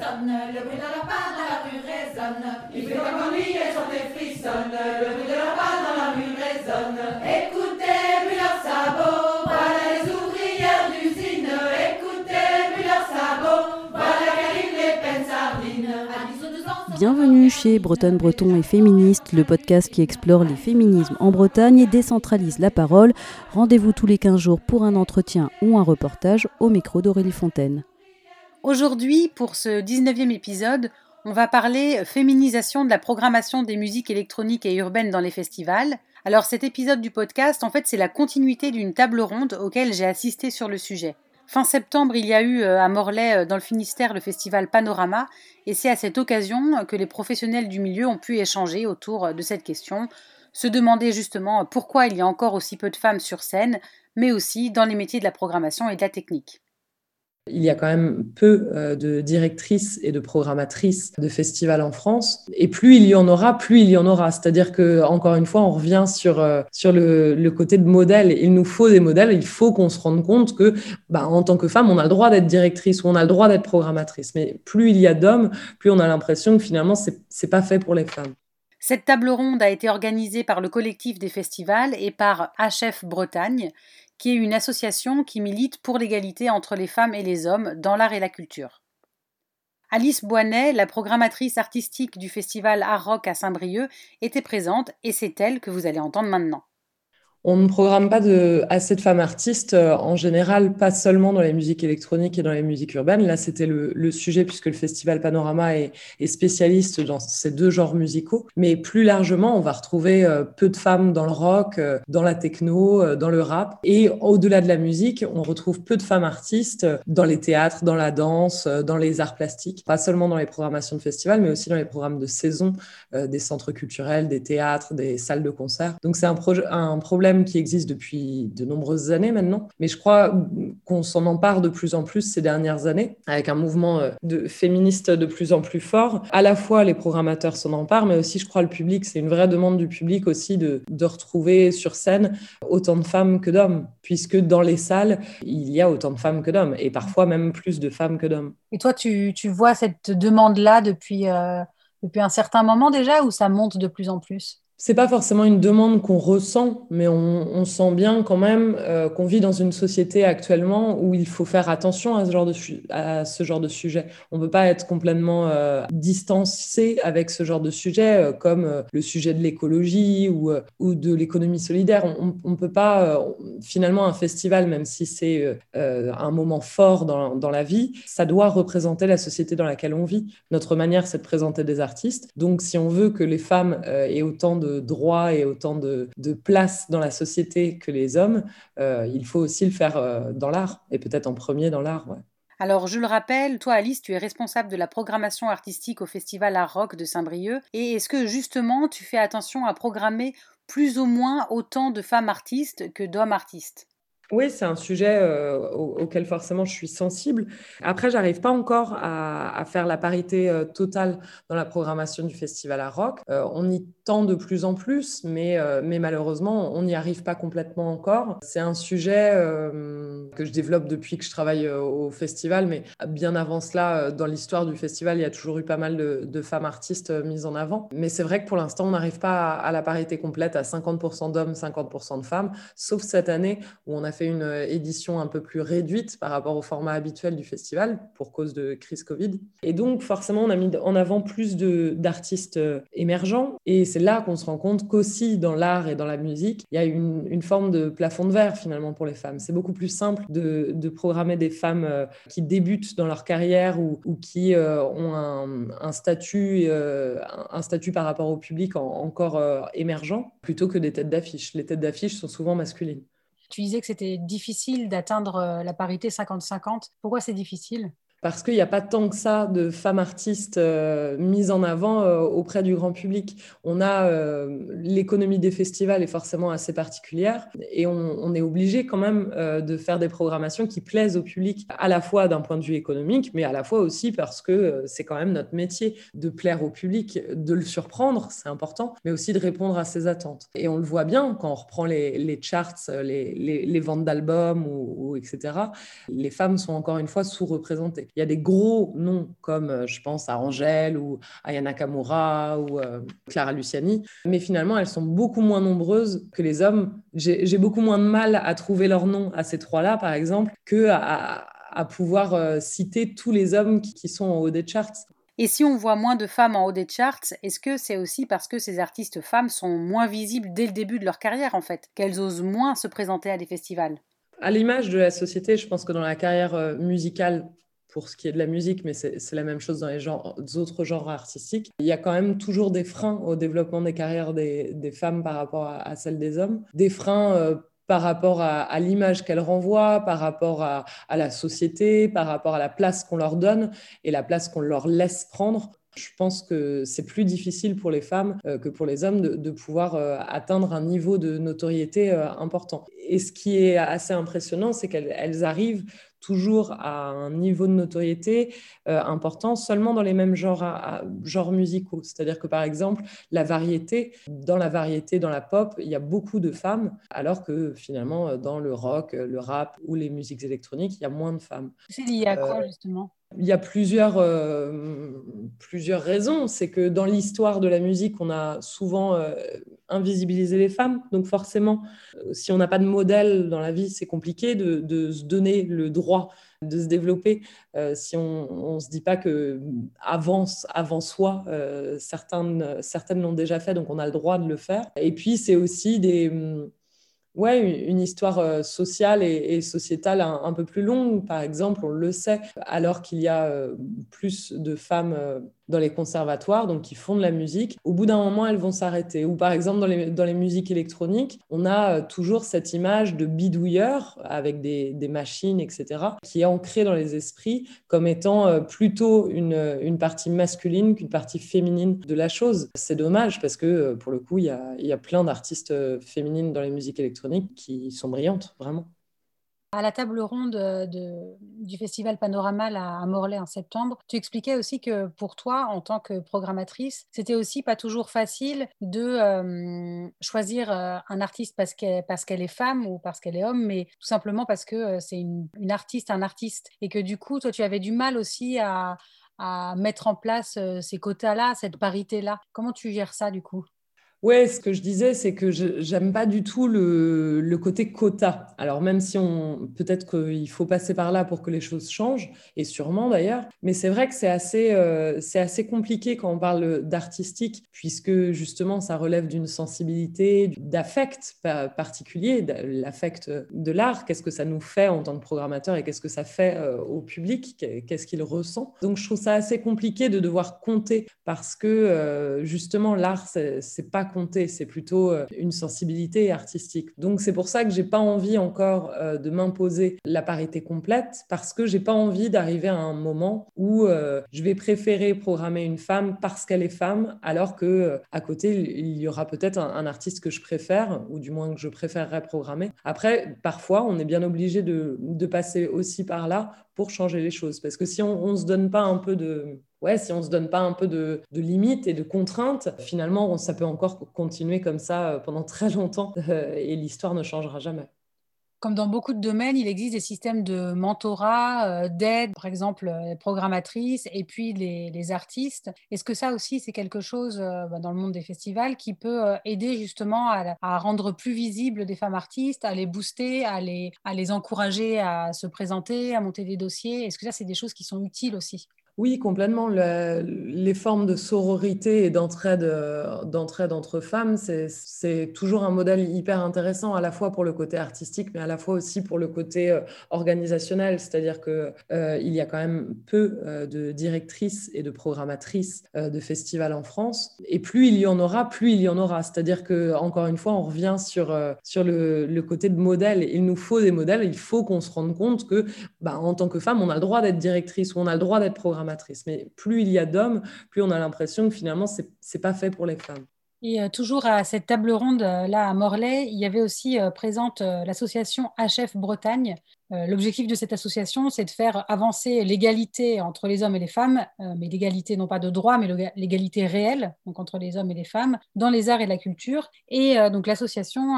sonne, le bruit de leur pas dans la rue résonne. Il fait comme ennui et chanter frissonne, le bruit de leur pas dans la rue résonne. Écoutez, plus leurs sabots, voilà les ouvrières d'usine. Écoutez, plus leurs sabots, voilà qu'arrivent les peines sardines. À 10 ou 12 ans, Bienvenue chez Bretonne Breton et Féministe, le podcast qui explore les féminismes en Bretagne et décentralise la parole. Rendez-vous tous les 15 jours pour un entretien ou un reportage au micro d'Aurélie Fontaine. Aujourd'hui, pour ce 19e épisode, on va parler féminisation de la programmation des musiques électroniques et urbaines dans les festivals. Alors cet épisode du podcast, en fait, c'est la continuité d'une table ronde auquel j'ai assisté sur le sujet. Fin septembre, il y a eu euh, à Morlaix, euh, dans le Finistère, le festival Panorama, et c'est à cette occasion que les professionnels du milieu ont pu échanger autour de cette question, se demander justement pourquoi il y a encore aussi peu de femmes sur scène, mais aussi dans les métiers de la programmation et de la technique. Il y a quand même peu euh, de directrices et de programmatrices de festivals en France. Et plus il y en aura, plus il y en aura. C'est-à-dire que, encore une fois, on revient sur, euh, sur le, côté de modèle. Il nous faut des modèles. Il faut qu'on se rende compte que, bah, en tant que femme, on a le droit d'être directrice ou on a le droit d'être programmatrice. Mais plus il y a d'hommes, plus on a l'impression que finalement, c'est, c'est pas fait pour les femmes. Cette table ronde a été organisée par le collectif des festivals et par HF Bretagne, qui est une association qui milite pour l'égalité entre les femmes et les hommes dans l'art et la culture. Alice Boinet, la programmatrice artistique du festival Art Rock à Saint-Brieuc, était présente et c'est elle que vous allez entendre maintenant. On ne programme pas assez de femmes artistes euh, en général, pas seulement dans les musiques électroniques et dans les musiques urbaines. Là, c'était le, sujet puisque le festival Panorama est, spécialiste dans ces deux genres musicaux. Mais plus largement, on va retrouver euh, peu de femmes dans le rock, euh, dans la techno, dans le rap. Et au-delà de la musique, on retrouve peu de femmes artistes dans les théâtres, dans la danse, dans les arts plastiques. Pas seulement dans les programmations de festivals, mais aussi dans les programmes de saison des centres culturels, des théâtres, des salles de concert. Donc c'est un problème qui existe depuis de nombreuses années maintenant, mais je crois qu'on s'en empare de plus en plus ces dernières années, avec un mouvement euh, féministe de plus en plus fort. À la fois, les programmateurs s'en emparent, mais aussi, je crois, le public. C'est une vraie demande du public aussi de, de retrouver sur scène autant de femmes que d'hommes, puisque dans les salles, il y a autant de femmes que d'hommes, et parfois même plus de femmes que d'hommes. Et toi, tu, tu vois cette demande-là depuis, euh, depuis un certain moment déjà, ou ça monte de plus en plus? C'est pas forcément une demande qu'on ressent, mais on, sent bien quand même euh, qu'on vit dans une société actuellement où il faut faire attention à ce genre de, sujet. On ne peut pas être complètement euh, distancé avec ce genre de sujet, euh, comme euh, le sujet de l'écologie ou, de l'économie solidaire. On ne peut pas, finalement, un festival, même si c'est un moment fort dans la vie, ça doit représenter la société dans laquelle on vit. Notre manière, c'est de présenter des artistes. Donc, si on veut que les femmes aient autant de droits et autant de, de, place dans la société que les hommes, euh, il faut aussi le faire euh, dans l'art, et peut-être en premier dans l'art. Alors, je le rappelle, toi, Alice, tu es responsable de la programmation artistique au Festival Art Rock de Saint-Brieuc. Et est-ce que, justement, tu fais attention à programmer plus ou moins autant de femmes artistes que d'hommes artistes? Oui, c'est un sujet euh, auquel forcément je suis sensible. Après, j'arrive pas encore à, faire la parité euh, totale dans la programmation du festival à rock. Euh, on y tend de plus en plus, mais, malheureusement, on n'y arrive pas complètement encore. C'est un sujet que je développe depuis que je travaille au festival, mais bien avant cela, dans l'histoire du festival, il y a toujours eu pas mal de, de femmes artistes mises en avant. Mais c'est vrai que pour l'instant, on n'arrive pas à, à, la parité complète, à 50% d'hommes, 50% de femmes, sauf cette année où on a fait une édition un peu plus réduite par rapport au format habituel du festival pour cause de crise Covid. Et donc, forcément, on a mis en avant plus d'artistes émergents. Et c'est là qu'on se rend compte qu'aussi dans l'art et dans la musique, il y a une, une, forme de plafond de verre finalement pour les femmes. C'est beaucoup plus simple de, programmer des femmes euh, qui débutent dans leur carrière ou, ou qui euh, ont un, un statut, euh, un statut par rapport au public en, encore euh, émergent, plutôt que des têtes d'affiche. Les têtes d'affiche sont souvent masculines. Tu disais que c'était difficile d'atteindre euh, la parité 50-50. Pourquoi c'est difficile? Parce qu'il n'y a pas tant que ça de femmes artistes euh, mises en avant euh, auprès du grand public. On a euh, l'économie des festivals est forcément assez particulière et on, est obligé quand même de faire des programmations qui plaisent au public, à la fois d'un point de vue économique, mais à la fois aussi parce que c'est quand même notre métier de plaire au public, de le surprendre, c'est important, mais aussi de répondre à ses attentes. Et on le voit bien quand on reprend les, charts, les, ventes d'albums ou etc. Les femmes sont encore une fois sous-représentées. Il y a des gros noms comme, je pense, à Angèle ou Aya Nakamura ou Clara Luciani, mais finalement, elles sont beaucoup moins nombreuses que les hommes. J'ai beaucoup moins de mal à trouver leur nom à ces trois-là, par exemple, que à, pouvoir citer tous les hommes qui, qui sont en haut des charts. Et si on voit moins de femmes en haut des charts, est-ce que c'est aussi parce que ces artistes femmes sont moins visibles dès le début de leur carrière, en fait, qu'elles osent moins se présenter à des festivals? À l'image de la société, je pense que dans la carrière euh, musicale, pour ce qui est de la musique, mais c'est la même chose dans les autres genres artistiques. Il y a quand même toujours des freins au développement des carrières des, femmes par rapport à, celles des hommes. Des freins euh, par rapport à, l'image qu'elles renvoient, par rapport à, la société, par rapport à la place qu'on leur donne et la place qu'on leur laisse prendre. Je pense que c'est plus difficile pour les femmes euh, que pour les hommes de, pouvoir euh, atteindre un niveau de notoriété important. Et ce qui est assez impressionnant, c'est qu'elles arrivent toujours à un niveau de notoriété euh, important seulement dans les mêmes genres, genres musicaux. C'est-à-dire que par exemple, la variété, dans la variété, dans la pop, il y a beaucoup de femmes, alors que finalement, dans le rock, le rap ou les musiques électroniques, il y a moins de femmes. C'est lié à quoi euh, justement? Il y a plusieurs, euh, plusieurs raisons. C'est que dans l'histoire de la musique, on a souvent euh, invisibilisé les femmes. Donc forcément, euh, si on n'a pas de modèle dans la vie, c'est compliqué de, se donner le droit de se développer. si on ne se dit pas que avant, avant soi, certaines, certaines l'ont déjà fait, donc on a le droit de le faire. Et puis, c'est aussi des ouais, une histoire euh, sociale et, sociétale un, peu plus longue. Par exemple, on le sait, alors qu'il y a euh, plus de femmes euh, dans les conservatoires, donc qui font de la musique, au bout d'un moment, elles vont s'arrêter. Ou par exemple, dans les, dans les musiques électroniques, on a toujours cette image de bidouilleur avec des, des, machines, etc., qui est ancrée dans les esprits comme étant plutôt une, une partie masculine qu'une partie féminine de la chose. C'est dommage parce que, pour le coup, il y a, il y a plein d'artistes féminines dans les musiques électroniques qui sont brillantes, vraiment. À la table ronde euh, du festival Panorama à Morlaix en septembre, tu expliquais aussi que pour toi, en tant que programmatrice, c'était aussi pas toujours facile de euh, choisir euh, un artiste parce qu'elle est femme ou parce qu'elle est homme, mais tout simplement parce que c'est une, artiste, un artiste, et que du coup, toi, tu avais du mal aussi à mettre en place ces quotas-là, cette parité-là. Comment tu gères ça du coup? Ouais, ce que je disais, c'est que j'aime pas du tout le, le, côté quota. Alors même si on peut-être qu'il faut passer par là pour que les choses changent, et sûrement d'ailleurs, mais c'est vrai que c'est assez, euh, c'est assez compliqué quand on parle d'artistique, puisque justement ça relève d'une sensibilité, d'affect particulier, l'affect de l'art. Qu'est-ce que ça nous fait en tant que programmateur et qu'est-ce que ça fait euh, au public? Qu'est-ce qu'il ressent? Donc je trouve ça assez compliqué de devoir compter parce que euh, justement l'art, c'est pas c'est plutôt euh, une sensibilité artistique. Donc c'est pour ça que j'ai pas envie encore euh, de m'imposer la parité complète parce que j'ai pas envie d'arriver à un moment où euh, je vais préférer programmer une femme parce qu'elle est femme alors que à côté il y aura peut-être un, artiste que je préfère ou du moins que je préférerais programmer. Après parfois on est bien obligé de, de passer aussi par là pour changer les choses parce que si on, on se donne pas un peu de ouais, si on ne se donne pas un peu de, limites et de contraintes, finalement, ça peut encore continuer comme ça euh, pendant très longtemps euh, et l'histoire ne changera jamais. Comme dans beaucoup de domaines, il existe des systèmes de mentorat, euh, d'aide, par exemple les programmatrices et puis les, artistes. Est-ce que ça aussi, c'est quelque chose bah, dans le monde des festivals qui peut aider justement à, rendre plus visibles des femmes artistes, à les booster, à les, à les encourager à se présenter, à monter des dossiers? Est-ce que ça, c'est des choses qui sont utiles aussi? Oui, complètement. les formes de sororité et d'entraide, euh, entre femmes, c'est toujours un modèle hyper intéressant, à la fois pour le côté artistique, mais à la fois aussi pour le côté euh, organisationnel. C'est-à-dire qu'il euh, y a quand même peu de directrices et de programmatrices de festivals en France. Et plus il y en aura, plus il y en aura. C'est-à-dire que encore une fois, on revient sur, sur le, le, côté de modèle. Il nous faut des modèles. Il faut qu'on se rende compte que, bah, en tant que femme, on a le droit d'être directrice ou on a le droit d'être programmatrice mais plus il y a d'hommes, plus on a l'impression que finalement, ce n'est pas fait pour les femmes. Et euh, toujours à cette table ronde euh, là à Morlaix, il y avait aussi euh, présente l'association HF Bretagne. L'objectif de cette association, c'est de faire avancer l'égalité entre les hommes et les femmes, mais l'égalité non pas de droit, mais l'égalité réelle, donc entre les hommes et les femmes, dans les arts et la culture. Et donc l'association,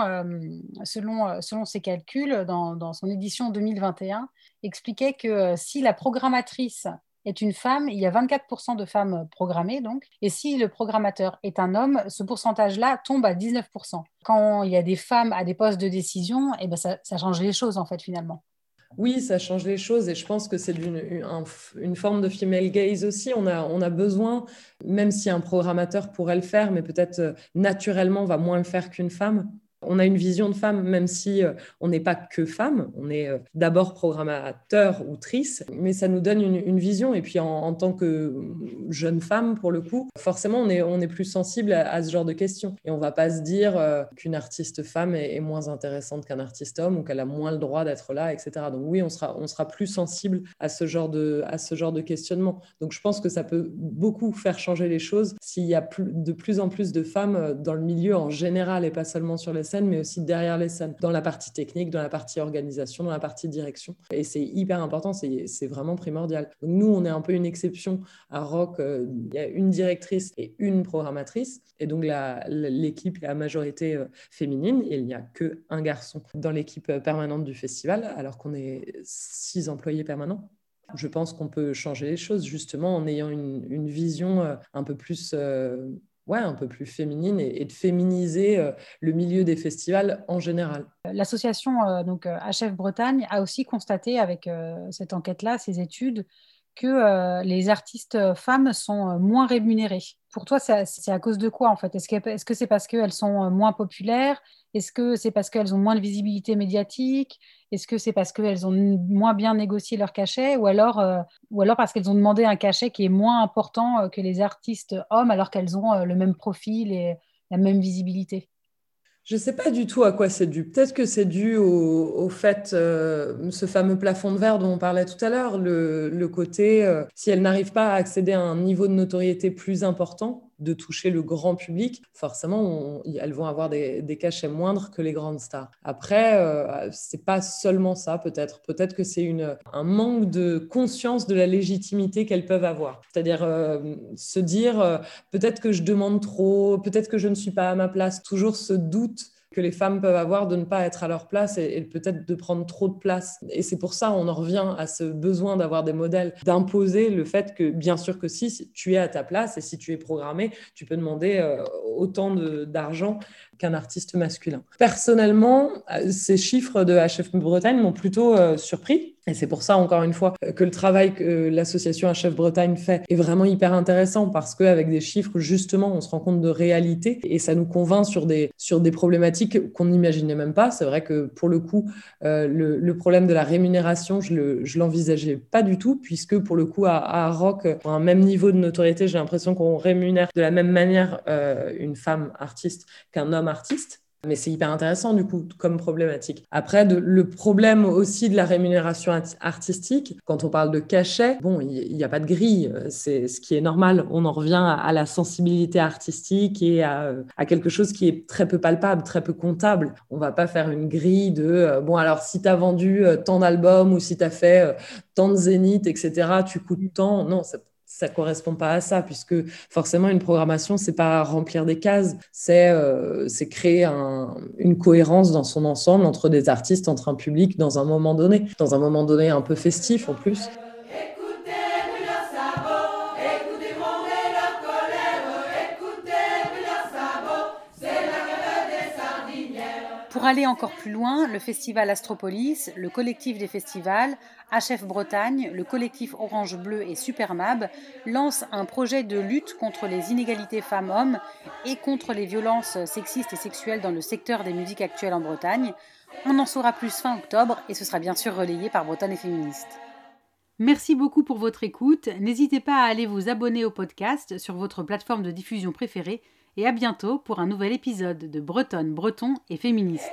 selon, ses calculs, dans son édition 2021, expliquait que si la programmatrice est une femme, il y a 24% de femmes programmées, donc. Et si le programmateur est un homme, ce pourcentage-là tombe à 19%. Quand il y a des femmes à des postes de décision, eh ben ça, change les choses, en fait, finalement. Oui, ça change les choses et je pense que c'est une, une, forme de female gaze aussi. On a, on a besoin, même si un programmateur pourrait le faire, mais peut-être euh, naturellement va moins le faire qu'une femme, on a une vision de femme, même si euh, on n'est pas que femme, on est euh, d'abord programmateur ou trice, mais ça nous donne une, vision. Et puis en, tant que jeune femme, pour le coup, forcément, on est, on est plus sensible à, ce genre de questions. Et on va pas se dire euh, qu'une artiste femme est, moins intéressante qu'un artiste homme ou qu'elle a moins le droit d'être là, etc. Donc oui, on sera, on sera plus sensible à ce, genre de, à ce genre de questionnement. Donc je pense que ça peut beaucoup faire changer les choses s'il y a de plus en plus de femmes dans le milieu en général et pas seulement sur les mais aussi derrière les scènes, dans la partie technique, dans la partie organisation, dans la partie direction. Et c'est hyper important, c'est vraiment primordial. Nous, on est un peu une exception à Rock. Euh, il y a une directrice et une programmatrice. Et donc l'équipe est à majorité euh, féminine. Il n'y a qu'un garçon dans l'équipe euh, permanente du festival, alors qu'on est six employés permanents. Je pense qu'on peut changer les choses justement en ayant une, vision un peu plus ouais, un peu plus féminine et, de féminiser euh, le milieu des festivals en général. L'association euh, donc HF euh, Bretagne a aussi constaté avec cette enquête-là, ces études, que les artistes femmes sont moins rémunérées. Pour toi, c'est à cause de quoi en fait? Est-ce que c'est parce qu'elles sont moins populaires? Est-ce que c'est parce qu'elles ont moins de visibilité médiatique? Est-ce que c'est parce qu'elles ont moins bien négocié leur cachet? Ou alors, ou alors parce qu'elles ont demandé un cachet qui est moins important que les artistes hommes alors qu'elles ont le même profil et la même visibilité? Je ne sais pas du tout à quoi c'est dû. Peut-être que c'est dû au, fait, euh, ce fameux plafond de verre dont on parlait tout à l'heure, le, côté, euh, si elles n'arrivent pas à accéder à un niveau de notoriété plus important, de toucher le grand public, forcément, elles vont avoir des, cachets moindres que les grandes stars. Après, euh, c'est pas seulement ça, peut-être. Peut-être que c'est un manque de conscience de la légitimité qu'elles peuvent avoir. C'est-à-dire euh, se dire, euh, peut-être que je demande trop, peut-être que je ne suis pas à ma place. Toujours ce doute que les femmes peuvent avoir de ne pas être à leur place et, peut-être de prendre trop de place. Et c'est pour ça on en revient à ce besoin d'avoir des modèles, d'imposer le fait que bien sûr que si tu es à ta place et si tu es programmé, tu peux demander euh, autant d'argent qu'un artiste masculin. Personnellement, euh, ces chiffres de HF Bretagne m'ont plutôt euh, surpris. Et c'est pour ça, encore une fois, que le travail que l'association HF Bretagne fait est vraiment hyper intéressant parce qu'avec des chiffres, justement, on se rend compte de réalité et ça nous convainc sur des, sur des problématiques qu'on n'imaginait même pas. C'est vrai que pour le coup, euh, le, problème de la rémunération, je ne l'envisageais pas du tout puisque pour le coup, à, à Rock, pour un même niveau de notoriété, j'ai l'impression qu'on rémunère de la même manière une femme artiste qu'un homme artiste. Mais c'est hyper intéressant du coup comme problématique. Après, le problème aussi de la rémunération artistique, quand on parle de cachet, bon, il n'y a pas de grille, c'est ce qui est normal. On en revient à, la sensibilité artistique et à, quelque chose qui est très peu palpable, très peu comptable. On va pas faire une grille de, euh, bon, alors si tu as vendu euh, tant d'albums ou si tu as fait euh, tant de zéniths, etc., tu coûtes tant. Non, ça ça correspond pas à ça, puisque forcément, une programmation, c'est pas remplir des cases, c'est euh, créer une cohérence dans son ensemble entre des artistes, entre un public dans un moment donné, dans un moment donné un peu festif en plus. Pour aller encore plus loin, le festival Astropolis, le collectif des festivals, HF Bretagne, le collectif Orange Bleu et Supermab lancent un projet de lutte contre les inégalités femmes-hommes et contre les violences sexistes et sexuelles dans le secteur des musiques actuelles en Bretagne. On en saura plus fin octobre et ce sera bien sûr relayé par Bretagne et Féministes. Merci beaucoup pour votre écoute. N'hésitez pas à aller vous abonner au podcast sur votre plateforme de diffusion préférée et à bientôt pour un nouvel épisode de Bretonne, Breton et Féministe.